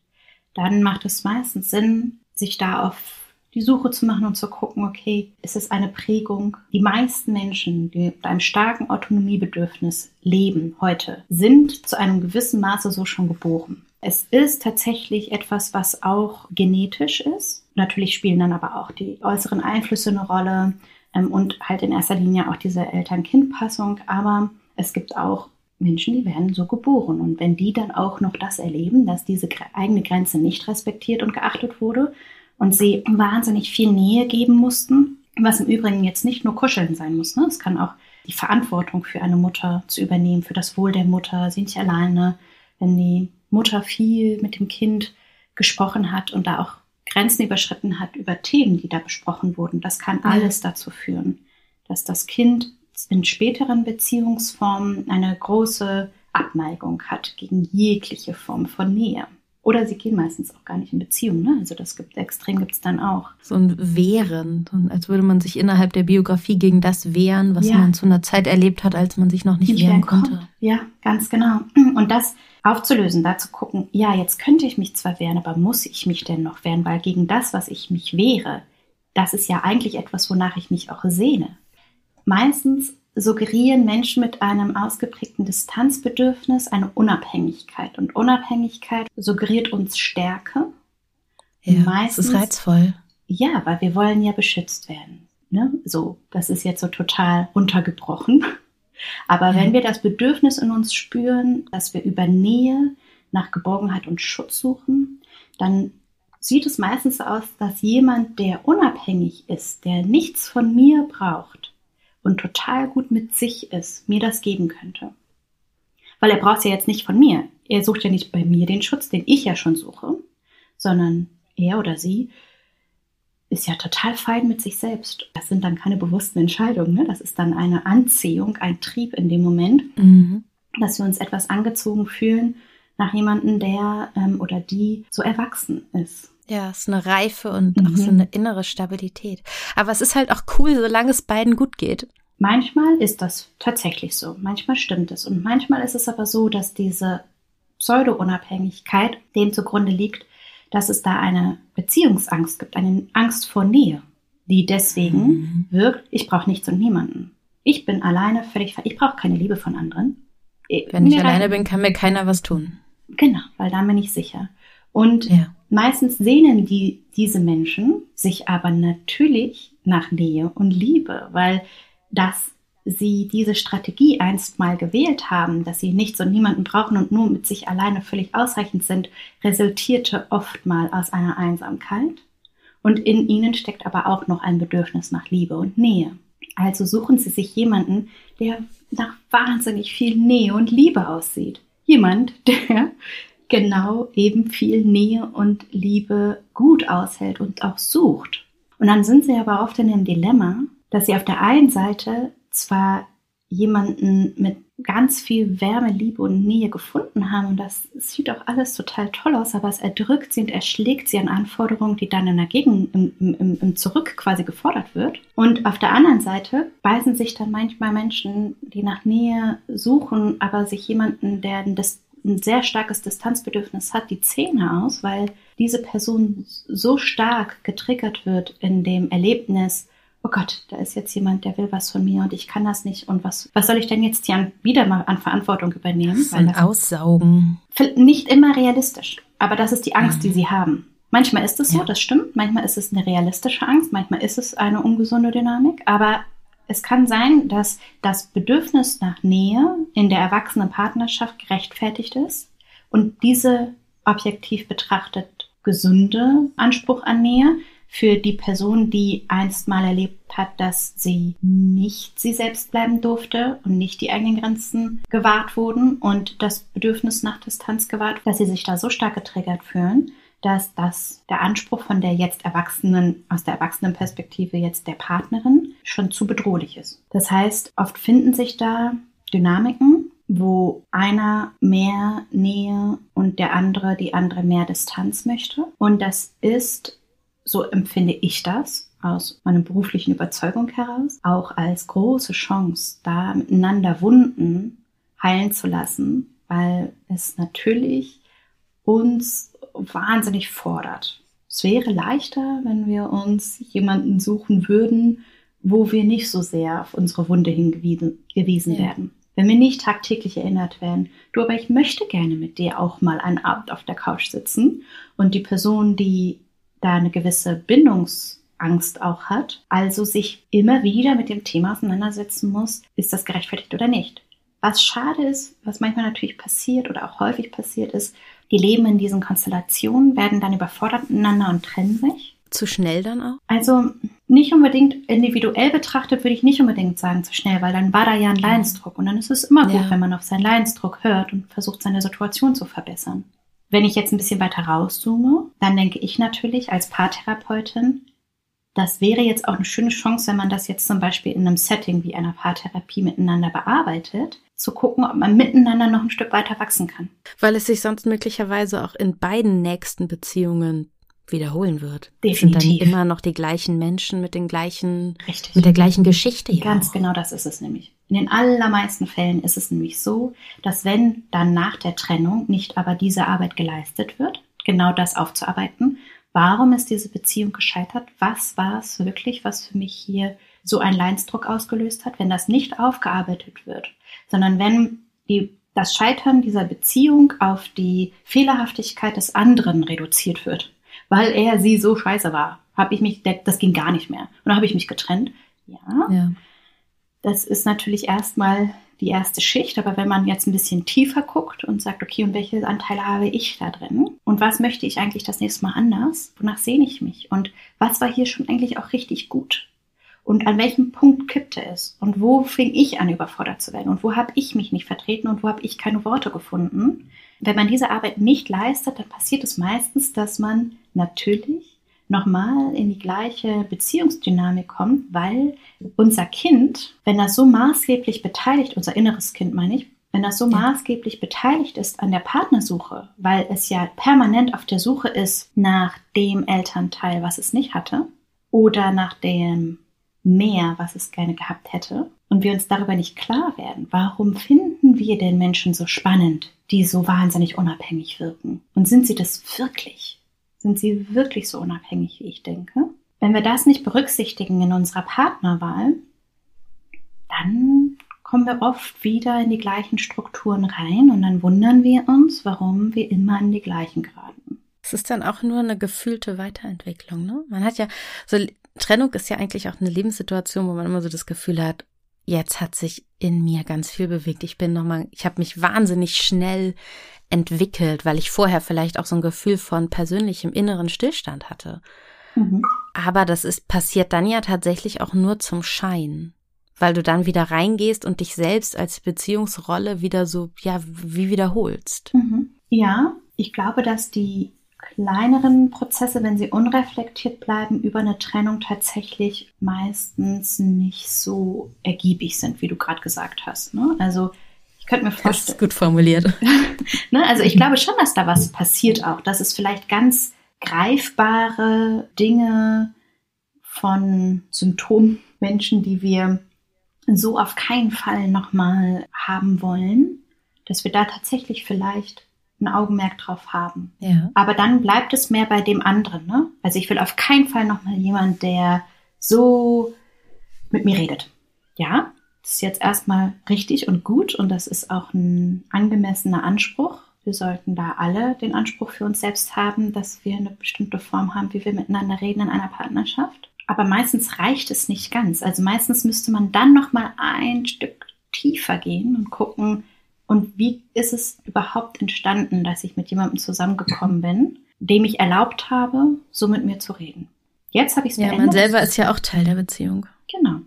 dann macht es meistens Sinn, sich da auf die Suche zu machen und zu gucken, okay, ist es eine Prägung? Die meisten Menschen, die mit einem starken Autonomiebedürfnis leben heute, sind zu einem gewissen Maße so schon geboren. Es ist tatsächlich etwas, was auch genetisch ist. Natürlich spielen dann aber auch die äußeren Einflüsse eine Rolle ähm, und halt in erster Linie auch diese Eltern-Kind-Passung. Aber es gibt auch Menschen, die werden so geboren. Und wenn die dann auch noch das erleben, dass diese eigene Grenze nicht respektiert und geachtet wurde und sie wahnsinnig viel Nähe geben mussten, was im Übrigen jetzt nicht nur Kuscheln sein muss. Ne? Es kann auch die Verantwortung für eine Mutter zu übernehmen, für das Wohl der Mutter, sie alleine, wenn die Mutter viel mit dem Kind gesprochen hat und da auch Grenzen überschritten hat über Themen, die da besprochen wurden. Das kann alles dazu führen, dass das Kind in späteren Beziehungsformen eine große Abneigung hat gegen jegliche Form von Nähe. Oder sie gehen meistens auch gar nicht in Beziehung, ne? Also das gibt extrem gibt es dann auch. So ein Wehren, als würde man sich innerhalb der Biografie gegen das wehren, was ja. man zu einer Zeit erlebt hat, als man sich noch nicht, nicht wehren konnte. Kommt. Ja, ganz genau. Und das aufzulösen, da zu gucken, ja, jetzt könnte ich mich zwar wehren, aber muss ich mich denn noch wehren? Weil gegen das, was ich mich wehre, das ist ja eigentlich etwas, wonach ich mich auch sehne. Meistens suggerieren Menschen mit einem ausgeprägten Distanzbedürfnis eine Unabhängigkeit. Und Unabhängigkeit suggeriert uns Stärke. Ja, Meistens, das ist reizvoll. Ja, weil wir wollen ja beschützt werden. Ne? So, das ist jetzt so total runtergebrochen. Aber ja. wenn wir das Bedürfnis in uns spüren, dass wir über Nähe nach Geborgenheit und Schutz suchen, dann sieht es meistens so aus, dass jemand, der unabhängig ist, der nichts von mir braucht und total gut mit sich ist, mir das geben könnte. Weil er braucht es ja jetzt nicht von mir. Er sucht ja nicht bei mir den Schutz, den ich ja schon suche, sondern er oder sie ist ja total fein mit sich selbst. Das sind dann keine bewussten Entscheidungen. Ne? Das ist dann eine Anziehung, ein Trieb in dem Moment, mhm. dass wir uns etwas angezogen fühlen nach jemandem, der ähm, oder die so erwachsen ist. Ja, es ist eine Reife und mhm. auch so eine innere Stabilität. Aber es ist halt auch cool, solange es beiden gut geht. Manchmal ist das tatsächlich so. Manchmal stimmt es. Und manchmal ist es aber so, dass diese Pseudo-Unabhängigkeit dem zugrunde liegt, dass es da eine Beziehungsangst gibt, eine Angst vor Nähe, die deswegen mhm. wirkt, ich brauche nichts und niemanden. Ich bin alleine völlig, ich brauche keine Liebe von anderen. Wenn ich alleine bin, kann mir keiner was tun. Genau, weil da bin ich sicher. Und ja. Meistens sehnen die, diese Menschen sich aber natürlich nach Nähe und Liebe, weil das sie diese Strategie einst mal gewählt haben, dass sie nichts und niemanden brauchen und nur mit sich alleine völlig ausreichend sind, resultierte oft mal aus einer Einsamkeit. Und in ihnen steckt aber auch noch ein Bedürfnis nach Liebe und Nähe. Also suchen sie sich jemanden, der nach wahnsinnig viel Nähe und Liebe aussieht. Jemand, der genau eben viel Nähe und Liebe gut aushält und auch sucht. Und dann sind sie aber oft in dem Dilemma, dass sie auf der einen Seite zwar jemanden mit ganz viel Wärme, Liebe und Nähe gefunden haben und das sieht auch alles total toll aus, aber es erdrückt sie und erschlägt sie an Anforderungen, die dann in der Gegend im, im, im Zurück quasi gefordert wird. Und auf der anderen Seite beißen sich dann manchmal Menschen, die nach Nähe suchen, aber sich jemanden, der ein, ein sehr starkes Distanzbedürfnis hat, die Zähne aus, weil diese Person so stark getriggert wird in dem Erlebnis, oh Gott, da ist jetzt jemand, der will was von mir und ich kann das nicht und was, was soll ich denn jetzt hier wieder mal an Verantwortung übernehmen? Das ein Aussaugen. Nicht immer realistisch, aber das ist die Angst, mhm. die sie haben. Manchmal ist es so, ja. das stimmt. Manchmal ist es eine realistische Angst, manchmal ist es eine ungesunde Dynamik, aber es kann sein, dass das Bedürfnis nach Nähe in der erwachsenen Partnerschaft gerechtfertigt ist und diese objektiv betrachtet gesunde Anspruch an Nähe für die Person, die einst mal erlebt hat, dass sie nicht sie selbst bleiben durfte und nicht die eigenen Grenzen gewahrt wurden und das Bedürfnis nach Distanz gewahrt, dass sie sich da so stark getriggert fühlen, dass das der Anspruch von der jetzt Erwachsenen, aus der Erwachsenenperspektive jetzt der Partnerin schon zu bedrohlich ist. Das heißt, oft finden sich da Dynamiken, wo einer mehr Nähe und der andere, die andere mehr Distanz möchte. Und das ist so empfinde ich das aus meiner beruflichen Überzeugung heraus, auch als große Chance, da miteinander Wunden heilen zu lassen, weil es natürlich uns wahnsinnig fordert. Es wäre leichter, wenn wir uns jemanden suchen würden, wo wir nicht so sehr auf unsere Wunde hingewiesen ja. werden. Wenn wir nicht tagtäglich erinnert werden, du, aber ich möchte gerne mit dir auch mal einen Abend auf der Couch sitzen und die Person, die da eine gewisse Bindungsangst auch hat, also sich immer wieder mit dem Thema auseinandersetzen muss, ist das gerechtfertigt oder nicht. Was schade ist, was manchmal natürlich passiert oder auch häufig passiert ist, die leben in diesen Konstellationen, werden dann überfordert miteinander und trennen sich. Zu schnell dann auch? Also nicht unbedingt individuell betrachtet, würde ich nicht unbedingt sagen zu schnell, weil dann war da ja ein Leidensdruck und dann ist es immer gut, ja. wenn man auf seinen Leidensdruck hört und versucht, seine Situation zu verbessern. Wenn ich jetzt ein bisschen weiter rauszoome, dann denke ich natürlich als Paartherapeutin, das wäre jetzt auch eine schöne Chance, wenn man das jetzt zum Beispiel in einem Setting wie einer Paartherapie miteinander bearbeitet, zu gucken, ob man miteinander noch ein Stück weiter wachsen kann. Weil es sich sonst möglicherweise auch in beiden nächsten Beziehungen wiederholen wird. Definitiv. Es sind dann immer noch die gleichen Menschen mit den gleichen, Richtig. mit der gleichen Geschichte. Ganz auch. genau das ist es nämlich. In den allermeisten Fällen ist es nämlich so, dass wenn dann nach der Trennung nicht aber diese Arbeit geleistet wird, genau das aufzuarbeiten, warum ist diese Beziehung gescheitert? Was war es wirklich, was für mich hier so einen Leinsdruck ausgelöst hat, wenn das nicht aufgearbeitet wird, sondern wenn die das Scheitern dieser Beziehung auf die Fehlerhaftigkeit des anderen reduziert wird weil er sie so scheiße war. Habe ich mich, das ging gar nicht mehr. Und dann habe ich mich getrennt. Ja. ja. Das ist natürlich erstmal die erste Schicht. Aber wenn man jetzt ein bisschen tiefer guckt und sagt, okay, und welche Anteile habe ich da drin? Und was möchte ich eigentlich das nächste Mal anders? Wonach sehne ich mich? Und was war hier schon eigentlich auch richtig gut? Und an welchem Punkt kippte es? Und wo fing ich an, überfordert zu werden? Und wo habe ich mich nicht vertreten und wo habe ich keine Worte gefunden? Wenn man diese Arbeit nicht leistet, dann passiert es meistens, dass man natürlich nochmal in die gleiche Beziehungsdynamik kommt, weil unser Kind, wenn das so maßgeblich beteiligt, unser inneres Kind meine ich, wenn das so ja. maßgeblich beteiligt ist an der Partnersuche, weil es ja permanent auf der Suche ist nach dem Elternteil, was es nicht hatte, oder nach dem mehr, was es gerne gehabt hätte, und wir uns darüber nicht klar werden, warum finden wir den Menschen so spannend, die so wahnsinnig unabhängig wirken? Und sind sie das wirklich? Sind sie wirklich so unabhängig, wie ich denke? Wenn wir das nicht berücksichtigen in unserer Partnerwahl, dann kommen wir oft wieder in die gleichen Strukturen rein und dann wundern wir uns, warum wir immer an die gleichen geraten. Es ist dann auch nur eine gefühlte Weiterentwicklung, ne? Man hat ja so Trennung ist ja eigentlich auch eine Lebenssituation, wo man immer so das Gefühl hat, jetzt hat sich in mir ganz viel bewegt. Ich bin nochmal, ich habe mich wahnsinnig schnell entwickelt, weil ich vorher vielleicht auch so ein Gefühl von persönlichem inneren Stillstand hatte. Mhm. Aber das ist passiert dann ja tatsächlich auch nur zum Schein, weil du dann wieder reingehst und dich selbst als Beziehungsrolle wieder so, ja, wie wiederholst. Mhm. Ja, ich glaube, dass die kleineren Prozesse, wenn sie unreflektiert bleiben, über eine Trennung tatsächlich meistens nicht so ergiebig sind, wie du gerade gesagt hast. Ne? Also ich könnte mir vorstellen. Das ist gut formuliert. ne? Also ich glaube schon, dass da was passiert auch, dass es vielleicht ganz greifbare Dinge von Symptommenschen, die wir so auf keinen Fall nochmal haben wollen, dass wir da tatsächlich vielleicht ein Augenmerk drauf haben. Ja. Aber dann bleibt es mehr bei dem anderen. Ne? Also ich will auf keinen Fall nochmal jemand, der so mit mir redet. Ja, das ist jetzt erstmal richtig und gut und das ist auch ein angemessener Anspruch. Wir sollten da alle den Anspruch für uns selbst haben, dass wir eine bestimmte Form haben, wie wir miteinander reden in einer Partnerschaft. Aber meistens reicht es nicht ganz. Also meistens müsste man dann noch mal ein Stück tiefer gehen und gucken, und wie ist es überhaupt entstanden, dass ich mit jemandem zusammengekommen bin, dem ich erlaubt habe, so mit mir zu reden? Jetzt habe ich es Ja, man selber ist ja auch Teil der Beziehung. Genau.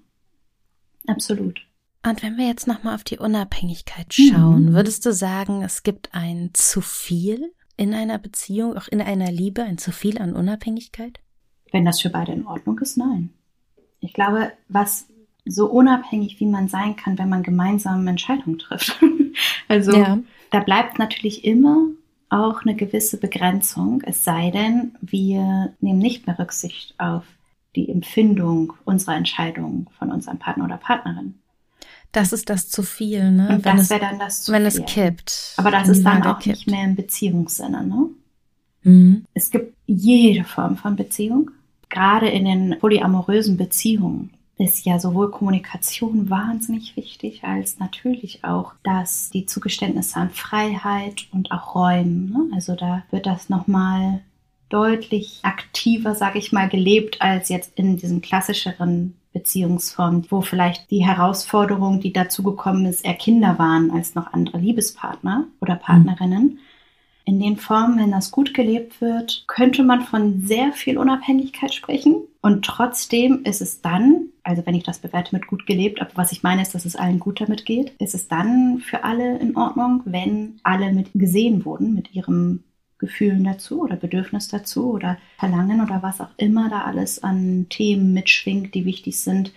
Absolut. Und wenn wir jetzt nochmal auf die Unabhängigkeit schauen, mhm. würdest du sagen, es gibt ein zu viel in einer Beziehung, auch in einer Liebe, ein zu viel an Unabhängigkeit? Wenn das für beide in Ordnung ist, nein. Ich glaube, was so unabhängig wie man sein kann, wenn man gemeinsam Entscheidungen trifft. also ja. da bleibt natürlich immer auch eine gewisse Begrenzung, es sei denn, wir nehmen nicht mehr Rücksicht auf die Empfindung unserer Entscheidung von unserem Partner oder Partnerin. Das ist das zu viel, ne? Und wenn das wäre dann das zu wenn viel. Wenn es kippt. Aber das ist dann auch kippt. nicht mehr im Beziehungssinne, ne? Mhm. Es gibt jede Form von Beziehung, gerade in den polyamorösen Beziehungen ist ja sowohl Kommunikation wahnsinnig wichtig, als natürlich auch, dass die Zugeständnisse an Freiheit und auch Räumen, ne? also da wird das nochmal deutlich aktiver, sage ich mal, gelebt als jetzt in diesen klassischeren Beziehungsformen, wo vielleicht die Herausforderung, die dazugekommen ist, eher Kinder waren als noch andere Liebespartner oder Partnerinnen. Mhm. In den Formen, wenn das gut gelebt wird, könnte man von sehr viel Unabhängigkeit sprechen. Und trotzdem ist es dann, also wenn ich das bewerte mit gut gelebt, aber was ich meine ist, dass es allen gut damit geht, ist es dann für alle in Ordnung, wenn alle mit gesehen wurden, mit ihrem Gefühlen dazu oder Bedürfnis dazu oder Verlangen oder was auch immer da alles an Themen mitschwingt, die wichtig sind,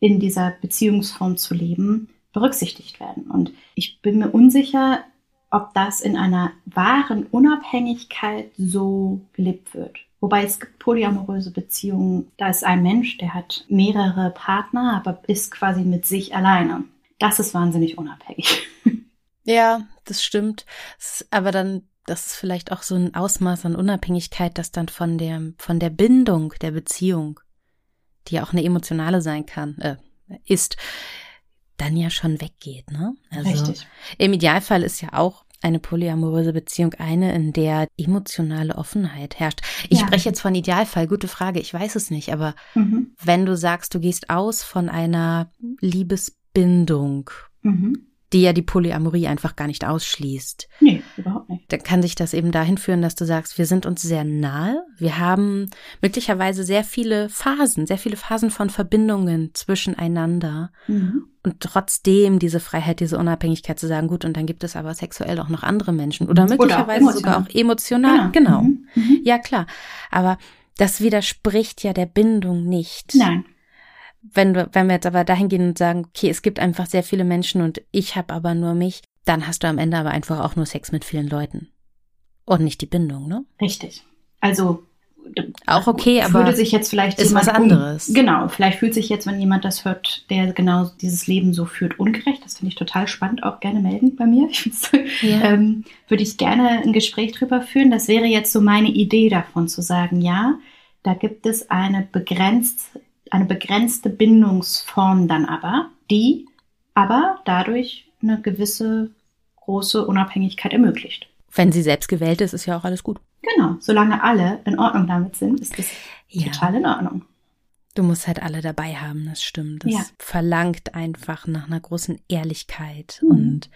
in dieser Beziehungsform zu leben, berücksichtigt werden. Und ich bin mir unsicher, ob das in einer wahren Unabhängigkeit so gelebt wird. Wobei es gibt polyamoröse Beziehungen, da ist ein Mensch, der hat mehrere Partner, aber ist quasi mit sich alleine. Das ist wahnsinnig unabhängig. Ja, das stimmt. Aber dann, das ist vielleicht auch so ein Ausmaß an Unabhängigkeit, das dann von der, von der Bindung der Beziehung, die ja auch eine emotionale sein kann, äh, ist, dann ja schon weggeht, ne? Also Richtig. im Idealfall ist ja auch eine polyamoröse Beziehung eine, in der emotionale Offenheit herrscht. Ich ja. spreche jetzt von Idealfall, gute Frage, ich weiß es nicht, aber mhm. wenn du sagst, du gehst aus von einer Liebesbindung, Mhm die ja die Polyamorie einfach gar nicht ausschließt. Nee. Dann kann sich das eben dahin führen, dass du sagst, wir sind uns sehr nahe. Wir haben möglicherweise sehr viele Phasen, sehr viele Phasen von Verbindungen zwischeneinander. Mhm. Und trotzdem diese Freiheit, diese Unabhängigkeit zu sagen, gut, und dann gibt es aber sexuell auch noch andere Menschen. Oder möglicherweise oder auch sogar auch emotional. Genau. genau. Mhm. Mhm. Ja, klar. Aber das widerspricht ja der Bindung nicht. Nein wenn du, wenn wir jetzt aber dahin gehen und sagen, okay, es gibt einfach sehr viele Menschen und ich habe aber nur mich, dann hast du am Ende aber einfach auch nur Sex mit vielen Leuten. Und nicht die Bindung, ne? Richtig. Also auch okay, aber würde sich jetzt vielleicht ist was anderes. Um, genau, vielleicht fühlt sich jetzt, wenn jemand das hört, der genau dieses Leben so führt, ungerecht. Das finde ich total spannend. Auch gerne melden bei mir. Ja. ähm, würde ich gerne ein Gespräch drüber führen. Das wäre jetzt so meine Idee davon zu sagen, ja, da gibt es eine begrenzt eine begrenzte Bindungsform dann aber, die aber dadurch eine gewisse große Unabhängigkeit ermöglicht. Wenn sie selbst gewählt ist, ist ja auch alles gut. Genau, solange alle in Ordnung damit sind, ist das ja. total in Ordnung. Du musst halt alle dabei haben, das stimmt. Das ja. verlangt einfach nach einer großen Ehrlichkeit mhm. und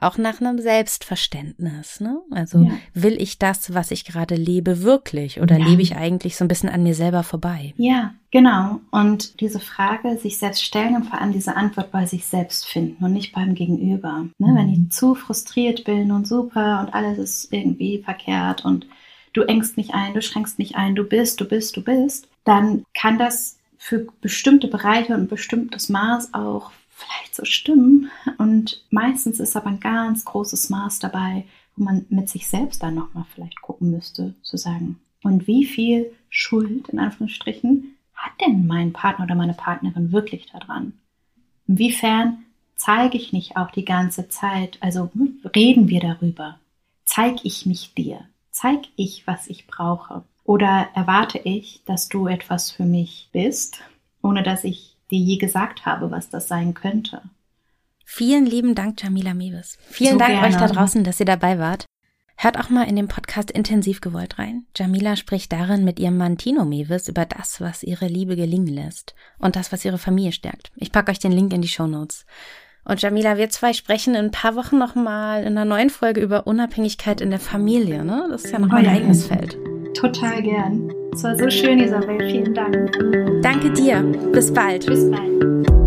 auch nach einem Selbstverständnis. Ne? Also ja. will ich das, was ich gerade lebe, wirklich oder ja. lebe ich eigentlich so ein bisschen an mir selber vorbei? Ja, genau. Und diese Frage sich selbst stellen und vor allem diese Antwort bei sich selbst finden und nicht beim Gegenüber. Ne? Mhm. Wenn ich zu frustriert bin und super und alles ist irgendwie verkehrt und du engst mich ein, du schränkst mich ein, du bist, du bist, du bist, dann kann das für bestimmte Bereiche und bestimmtes Maß auch vielleicht so stimmen. Und meistens ist aber ein ganz großes Maß dabei, wo man mit sich selbst dann nochmal vielleicht gucken müsste, zu sagen, und wie viel Schuld, in Anführungsstrichen, hat denn mein Partner oder meine Partnerin wirklich daran? Inwiefern zeige ich nicht auch die ganze Zeit, also reden wir darüber? Zeige ich mich dir? Zeige ich, was ich brauche? Oder erwarte ich, dass du etwas für mich bist, ohne dass ich dir je gesagt habe, was das sein könnte? Vielen lieben Dank, Jamila Mewes. Vielen so Dank gerne. euch da draußen, dass ihr dabei wart. Hört auch mal in den Podcast Intensiv gewollt rein. Jamila spricht darin mit ihrem Mann Tino Mewes über das, was ihre Liebe gelingen lässt und das, was ihre Familie stärkt. Ich packe euch den Link in die Show Notes. Und Jamila, wir zwei sprechen in ein paar Wochen nochmal in einer neuen Folge über Unabhängigkeit in der Familie. Ne? Das ist ja nochmal oh, ein eigenes Feld. Total gern. Es war so schön, Isabel. Vielen Dank. Danke dir. Bis bald. Bis bald.